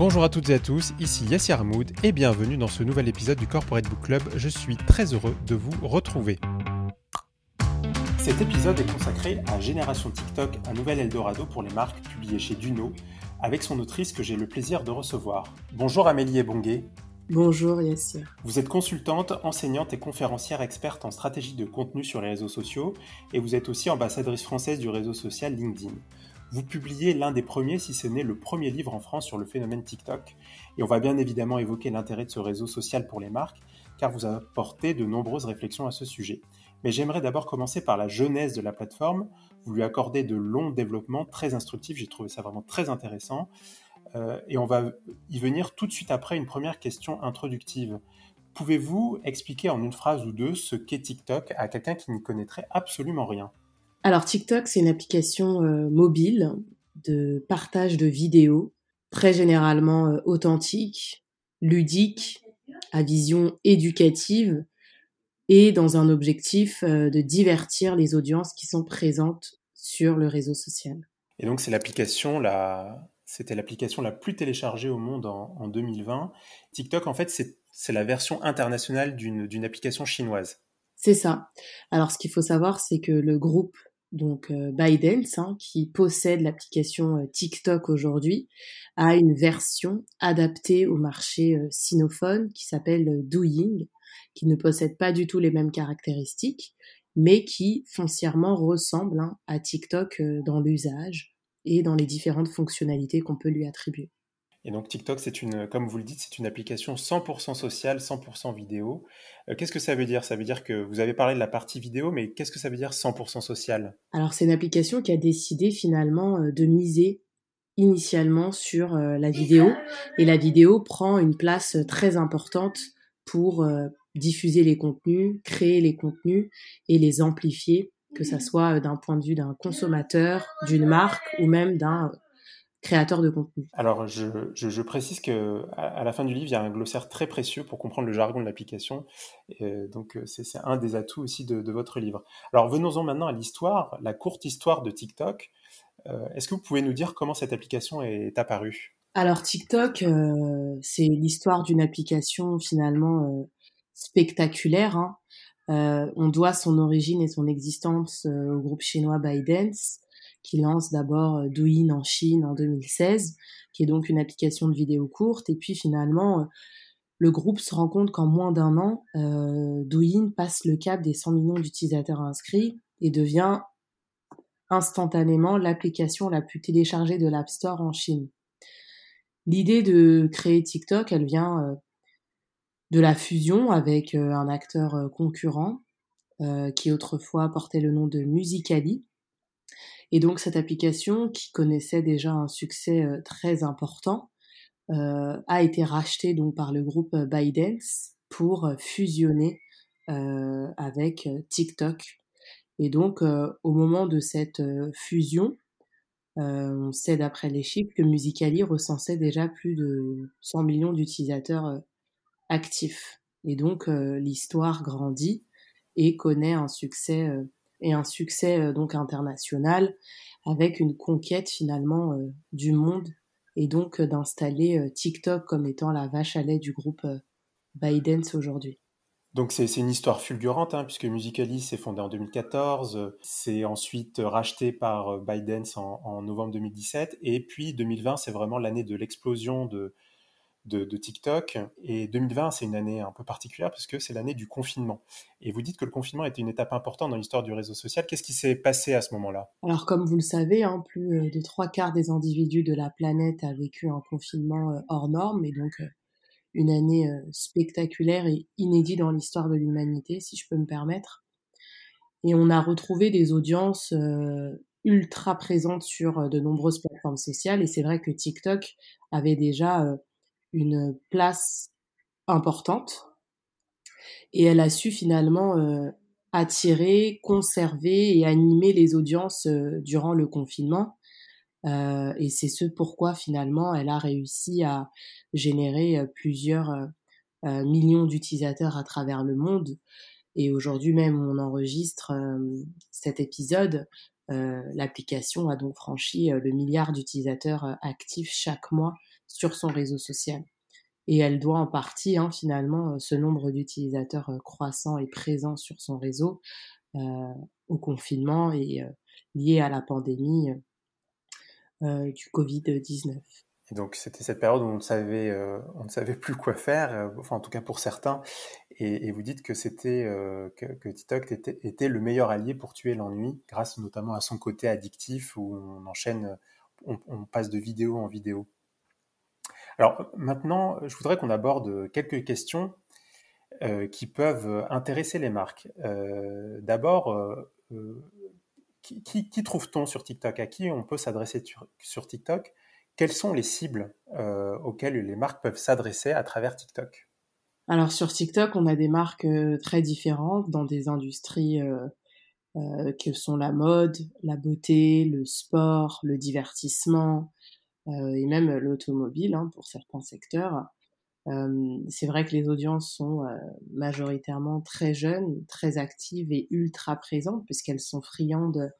Bonjour à toutes et à tous, ici Yassir Armoud et bienvenue dans ce nouvel épisode du Corporate Book Club. Je suis très heureux de vous retrouver. Cet épisode est consacré à Génération TikTok, un nouvel Eldorado pour les marques publié chez Duno, avec son autrice que j'ai le plaisir de recevoir. Bonjour Amélie Ebongué. Bonjour Yassir. Vous êtes consultante, enseignante et conférencière experte en stratégie de contenu sur les réseaux sociaux et vous êtes aussi ambassadrice française du réseau social LinkedIn. Vous publiez l'un des premiers, si ce n'est le premier livre en France sur le phénomène TikTok et on va bien évidemment évoquer l'intérêt de ce réseau social pour les marques car vous apportez de nombreuses réflexions à ce sujet. Mais j'aimerais d'abord commencer par la genèse de la plateforme. Vous lui accordez de longs développements très instructifs, j'ai trouvé ça vraiment très intéressant. Euh, et on va y venir tout de suite après une première question introductive. Pouvez-vous expliquer en une phrase ou deux ce qu'est TikTok à quelqu'un qui n'y connaîtrait absolument rien? Alors TikTok, c'est une application euh, mobile de partage de vidéos, très généralement euh, authentique, ludique, à vision éducative et dans un objectif de divertir les audiences qui sont présentes sur le réseau social. Et donc c'est l'application la, c'était l'application la plus téléchargée au monde en, 2020. TikTok, en fait, c'est la version internationale d'une application chinoise. C'est ça. Alors, ce qu'il faut savoir, c'est que le groupe donc euh, ByteDance, hein, qui possède l'application euh, TikTok aujourd'hui, a une version adaptée au marché euh, sinophone qui s'appelle Douyin, qui ne possède pas du tout les mêmes caractéristiques, mais qui foncièrement ressemble hein, à TikTok dans l'usage, et dans les différentes fonctionnalités qu'on peut lui attribuer. Et donc TikTok, c'est une, comme vous le dites, c'est une application 100% sociale, 100% vidéo. Euh, qu'est-ce que ça veut dire? Ça veut dire que vous avez parlé de la partie vidéo, mais qu'est-ce que ça veut dire 100% social? Alors c'est une application qui a décidé finalement euh, de miser initialement sur euh, la vidéo, et la vidéo prend une place très importante pour diffuser les contenus, créer les contenus et les amplifier que ça soit d'un point de vue d'un consommateur, d'une marque ou même d'un créateur de contenu. Alors, je, précise que à, la fin du livre, il y a un glossaire très précieux pour comprendre le jargon de l'application. Donc, euh, c'est un des atouts aussi de, votre livre. Alors, venons-en maintenant à l'histoire, la courte histoire de TikTok. Euh, est-ce que vous pouvez nous dire comment cette application est apparue? Alors, TikTok, c'est l'histoire d'une application finalement spectaculaire. Hein. Euh, on doit son origine et son existence euh, au groupe chinois ByteDance, qui lance d'abord euh, Douyin en Chine en 2016, qui est donc une application de vidéo courte. Et puis finalement, le groupe se rend compte qu'en moins d'un an, Douyin passe le cap des 100 millions d'utilisateurs inscrits et devient instantanément l'application la plus téléchargée de l'App Store en Chine. L'idée de créer TikTok, elle vient de la fusion avec euh, un acteur euh, concurrent euh, qui autrefois portait le nom de Musicali. Et donc cette application, qui connaissait déjà un succès très important, a été rachetée donc par le groupe ByteDance pour fusionner avec TikTok. Et donc au moment de cette fusion, on sait d'après les chiffres que Musicali recensait déjà plus de 100 millions d'utilisateurs actif. Et donc euh, l'histoire grandit et connaît un succès euh, et un succès euh, donc international avec une conquête finalement du monde et donc d'installer TikTok comme étant la vache à lait du groupe Biden aujourd'hui. Donc c'est une histoire fulgurante, hein, puisque Musical.ly s'est fondé en 2014, c'est ensuite racheté par Biden en, en, novembre 2017, et puis 2020, c'est vraiment l'année de l'explosion de, de, TikTok. Et 2020, c'est une année un peu particulière parce que c'est l'année du confinement. Et vous dites que le confinement était une étape importante dans l'histoire du réseau social. Qu'est-ce qui s'est passé à ce moment-là? Alors, comme vous le savez, hein, plus euh, de trois quarts des individus de la planète a vécu un confinement euh, hors norme et donc euh, une année spectaculaire et inédite dans l'histoire de l'humanité, si je peux me permettre. Et on a retrouvé des audiences ultra présentes sur de nombreuses plateformes sociales. Et c'est vrai que TikTok avait déjà une place importante et elle a su finalement euh, attirer, conserver et animer les audiences euh, durant le confinement. Euh, et c'est ce pourquoi finalement elle a réussi à générer plusieurs millions d'utilisateurs à travers le monde. Et aujourd'hui même, on enregistre cet épisode. L'application a donc franchi le milliard d'utilisateurs actifs chaque mois sur son réseau social. Et elle doit en partie, hein, finalement, ce nombre d'utilisateurs croissants et présents sur son réseau au confinement et lié à la pandémie du Covid-19. Et donc c'était cette période où on ne savait, on ne savait plus quoi faire, enfin en tout cas pour certains. Et, vous dites que c'était que, TikTok était, était, le meilleur allié pour tuer l'ennui, grâce notamment à son côté addictif où on enchaîne, on passe de vidéo en vidéo. Alors maintenant, je voudrais qu'on aborde quelques questions euh, qui peuvent intéresser les marques. Euh, d'abord, euh, qui, trouve-t-on sur TikTok? À qui on peut s'adresser sur, TikTok? Quelles sont les cibles auxquelles les marques peuvent s'adresser à travers TikTok? Alors sur TikTok, on a des marques très différentes dans des industries que sont la mode, la beauté, le sport, le divertissement, et même l'automobile hein, pour certains secteurs. Euh, c'est vrai que les audiences sont euh, majoritairement très jeunes, très actives et ultra présentes puisqu'elles sont friandes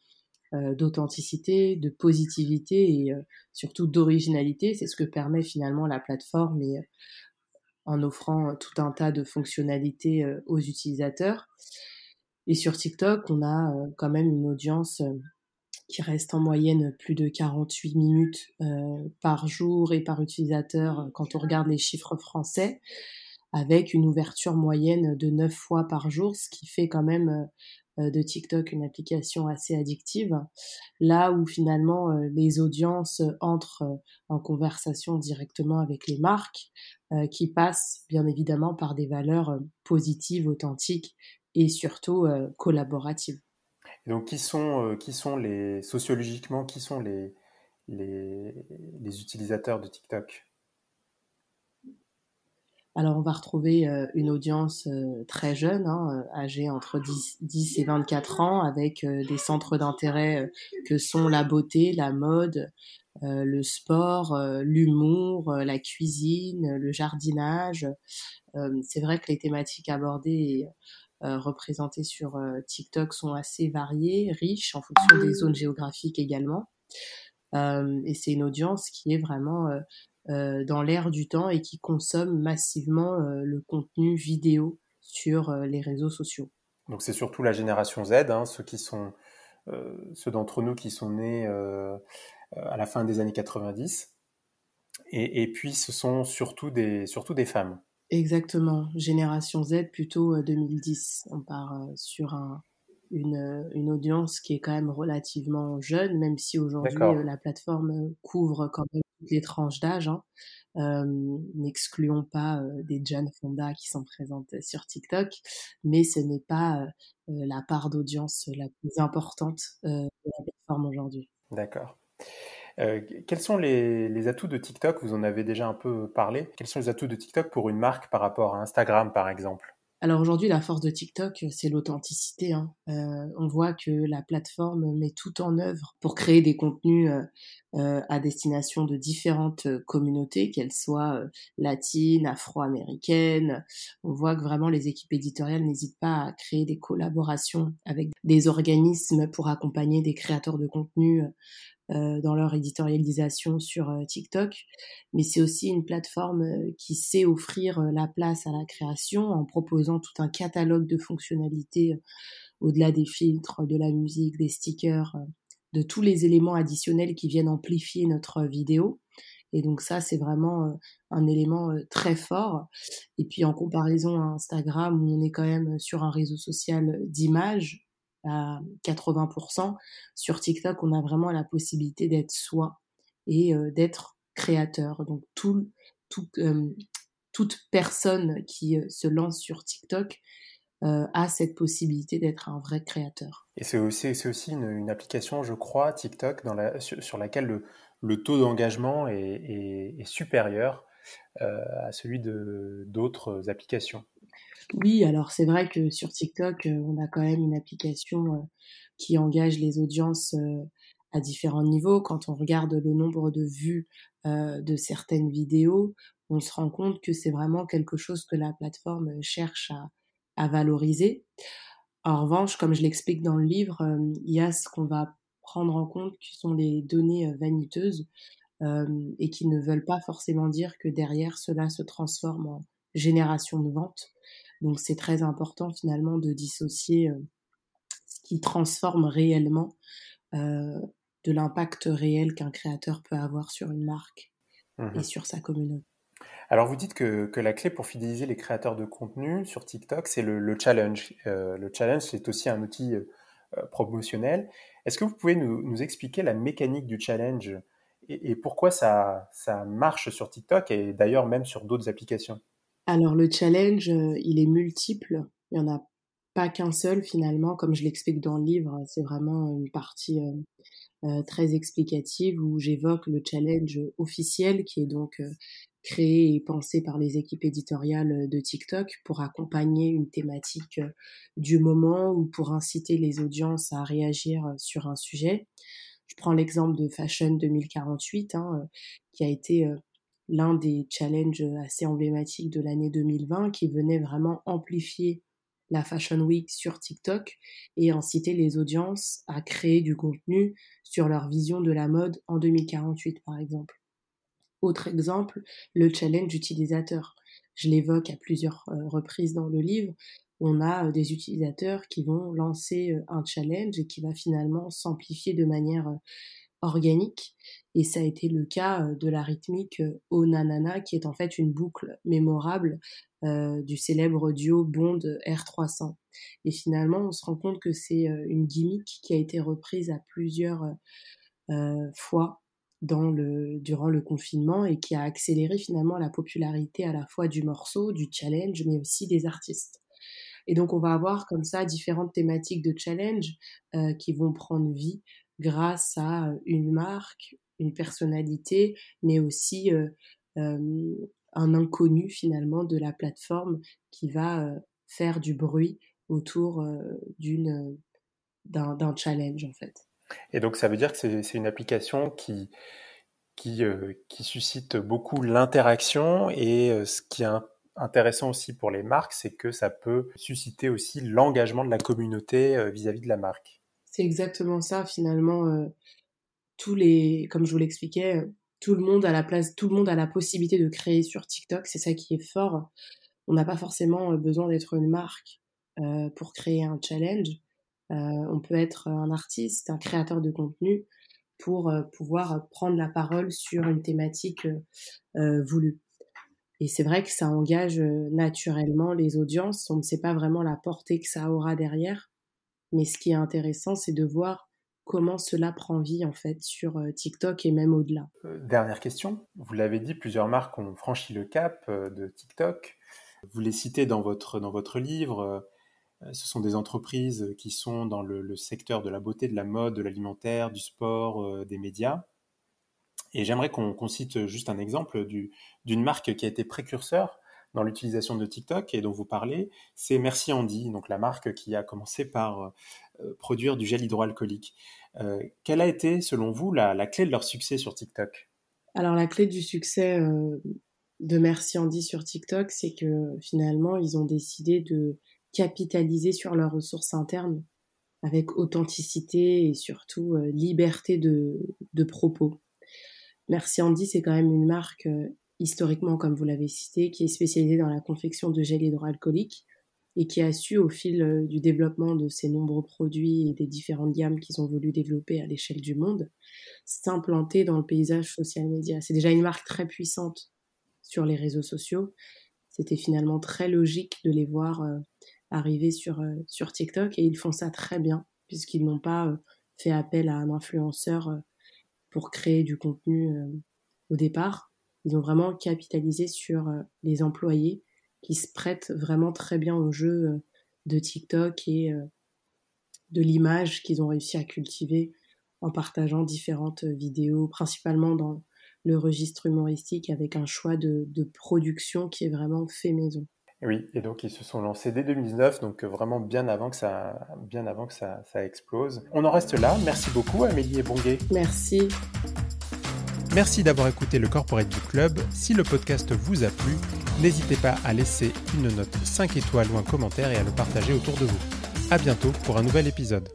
d'authenticité, de positivité et surtout d'originalité. C'est ce que permet finalement la plateforme et en offrant tout un tas de fonctionnalités aux utilisateurs. Et sur TikTok, on a quand même une audience qui reste en moyenne plus de 48 minutes euh, par jour et par utilisateur euh, quand on regarde les chiffres français, avec une ouverture moyenne de 9 fois par jour, ce qui fait quand même euh, de TikTok une application assez addictive, là où finalement les audiences entrent en conversation directement avec les marques, qui passent bien évidemment par des valeurs positives, authentiques et surtout collaboratives donc, qui sont, euh, qui sont les, sociologiquement, qui sont les, les, utilisateurs de TikTok? Alors, on va retrouver euh, une audience euh, très jeune, hein, âgée entre 10, et 24 ans, avec des centres d'intérêt que sont la beauté, la mode, le sport, l'humour, la cuisine, le jardinage. C'est vrai que les thématiques abordées représentés sur euh, TikTok sont assez variés, riches en fonction des zones géographiques également. Euh, et c'est une audience qui est vraiment dans l'air du temps et qui consomme massivement le contenu vidéo sur les réseaux sociaux. Donc c'est surtout la génération Z, hein, ceux qui sont ceux d'entre nous qui sont nés à la fin des années 90. Et, et, puis ce sont surtout des, surtout des femmes. Exactement, génération Z plutôt 2010. Euh, On part euh, sur un, une, euh, une, audience qui est quand même relativement jeune, même si aujourd'hui la plateforme couvre quand même toutes les tranches d'âge. Hein. N'excluons pas des Jan Fonda qui sont présentes sur TikTok, mais ce n'est pas la part d'audience la plus importante de la plateforme aujourd'hui. D'accord. Euh, quels sont les, atouts de TikTok? Vous en avez déjà un peu parlé. Quels sont les atouts de TikTok pour une marque par rapport à Instagram, par exemple? Alors aujourd'hui, la force de TikTok, c'est l'authenticité. Hein. Euh, on voit que la plateforme met tout en œuvre pour créer des contenus euh, à destination de différentes communautés, qu'elles soient latines, afro-américaines. On voit que vraiment les équipes éditoriales n'hésitent pas à créer des collaborations avec des organismes pour accompagner des créateurs de contenu dans leur éditorialisation sur euh, TikTok, mais c'est aussi une plateforme euh, qui sait offrir la place à la création en proposant tout un catalogue de fonctionnalités au-delà des filtres, de la musique, des stickers, de tous les éléments additionnels qui viennent amplifier notre vidéo. Et donc ça, c'est vraiment un élément très fort. Et puis en comparaison à Instagram, où on est quand même sur un réseau social d'image, à 80%. Sur TikTok, on a vraiment la possibilité d'être soi et euh, d'être créateur. Donc euh, toute personne qui euh, se lance sur TikTok a cette possibilité d'être un vrai créateur. Et c'est aussi, c'est aussi une, application, je crois, TikTok, sur, laquelle le, taux d'engagement est, est, est, supérieur à celui de, d'autres applications. Oui, alors c'est vrai que sur TikTok, euh, on a quand même une application euh, qui engage les audiences euh, à différents niveaux. Quand on regarde le nombre de vues de certaines vidéos, on se rend compte que c'est vraiment quelque chose que la plateforme cherche à, valoriser. En revanche, comme je l'explique dans le livre, il y a ce qu'on va prendre en compte qui sont les données vaniteuses et qui ne veulent pas forcément dire que derrière cela se transforme en génération de vente. Donc c'est très important finalement de dissocier ce qui transforme réellement de l'impact réel qu'un créateur peut avoir sur une marque et mmh sur sa communauté. Alors vous dites que, la clé pour fidéliser les créateurs de contenu sur TikTok, c'est le, challenge. Euh, le challenge, c'est aussi un outil euh, promotionnel. Est-ce que vous pouvez nous, expliquer la mécanique du challenge et, pourquoi ça, ça marche sur TikTok et d'ailleurs même sur d'autres applications? Alors le challenge, euh, il est multiple. Il n'y en a pas qu'un seul finalement, comme je l'explique dans le livre. C'est vraiment une partie très explicative où j'évoque le challenge officiel qui est donc créé et pensé par les équipes éditoriales de TikTok pour accompagner une thématique euh, du moment ou pour inciter les audiences à réagir euh, sur un sujet. Je prends l'exemple de Fashion 2048, hein, euh, qui a été l'un des challenges assez emblématiques de l'année 2020, qui venait vraiment amplifier la Fashion Week sur TikTok et inciter les audiences à créer du contenu sur leur vision de la mode en 2048, par exemple. Autre exemple, le challenge utilisateur. Je l'évoque à plusieurs euh, reprises dans le livre. On a euh, des utilisateurs qui vont lancer euh, un challenge et qui va finalement s'amplifier de manière organique. Et ça a été le cas de la rythmique Onanana, qui est en fait une boucle mémorable du célèbre duo Bond R300. Et finalement, on se rend compte que c'est une gimmick qui a été reprise à plusieurs fois dans le, durant le confinement et qui a accéléré finalement la popularité à la fois du morceau, du challenge, mais aussi des artistes. Et donc on va avoir comme ça différentes thématiques de challenge euh, qui vont prendre vie grâce à une marque, une personnalité, mais aussi euh, euh, un inconnu finalement de la plateforme qui va faire du bruit autour d'un challenge en fait. Et donc ça veut dire que c'est une application qui, qui, euh, qui suscite beaucoup l'interaction et euh, ce qui est intéressant aussi pour les marques, c'est que ça peut susciter aussi l'engagement de la communauté euh, vis-à-vis de la marque. C'est exactement ça finalement. tous les, comme je vous l'expliquais, tout le monde a la place, tout le monde a la possibilité de créer sur TikTok. C'est ça qui est fort. On n'a pas forcément besoin d'être une marque pour créer un challenge. Euh, on peut être un artiste, un créateur de contenu pour euh, pouvoir prendre la parole sur une thématique euh, voulue. Et c'est vrai que ça engage naturellement les audiences. On ne sait pas vraiment la portée que ça aura derrière. Mais ce qui est intéressant, c'est de voir comment cela prend vie en fait sur TikTok et même au-delà. dernière question. Vous l'avez dit, plusieurs marques ont franchi le cap de TikTok. Vous les citez dans votre, dans votre livre. Euh, ce sont des entreprises qui sont dans le, secteur de la beauté, de la mode, de l'alimentaire, du sport, euh, des médias. Et j'aimerais qu'on cite juste un exemple d'une marque qui a été précurseur dans l'utilisation de TikTok et dont vous parlez, c'est Merci Andy, donc la marque qui a commencé par euh, produire du gel hydroalcoolique. quelle a été, selon vous, la, clé de leur succès sur TikTok? Alors la clé du succès de Merci Andy sur TikTok, c'est que finalement, ils ont décidé de capitaliser sur leurs ressources internes avec authenticité et surtout euh, liberté de, propos. Merci Andy, c'est quand même une marque euh, historiquement, comme vous l'avez cité, qui est spécialisée dans la confection de gel hydroalcoolique et qui a su, au fil euh, du développement de ses nombreux produits et des différentes gammes qu'ils ont voulu développer à l'échelle du monde, s'implanter dans le paysage social média. C'est déjà une marque très puissante sur les réseaux sociaux. C'était finalement très logique de les voir arriver sur, euh, sur TikTok et ils font ça très bien puisqu'ils n'ont pas euh, fait appel à un influenceur euh, pour créer du contenu au départ. Ils ont vraiment capitalisé sur les employés qui se prêtent vraiment très bien au jeu de TikTok et de l'image qu'ils ont réussi à cultiver en partageant différentes vidéos, principalement dans le registre humoristique avec un choix de, de production qui est vraiment fait maison. Oui, et donc ils se sont lancés dès 2019, donc euh, vraiment bien avant que ça, bien avant que ça, ça explose. On en reste là. Merci beaucoup, Amélie et Bonguet. Merci. Merci d'avoir écouté le Corporate Book Club. Si le podcast vous a plu, n'hésitez pas à laisser une note 5 étoiles ou un commentaire et à le partager autour de vous. À bientôt pour un nouvel épisode.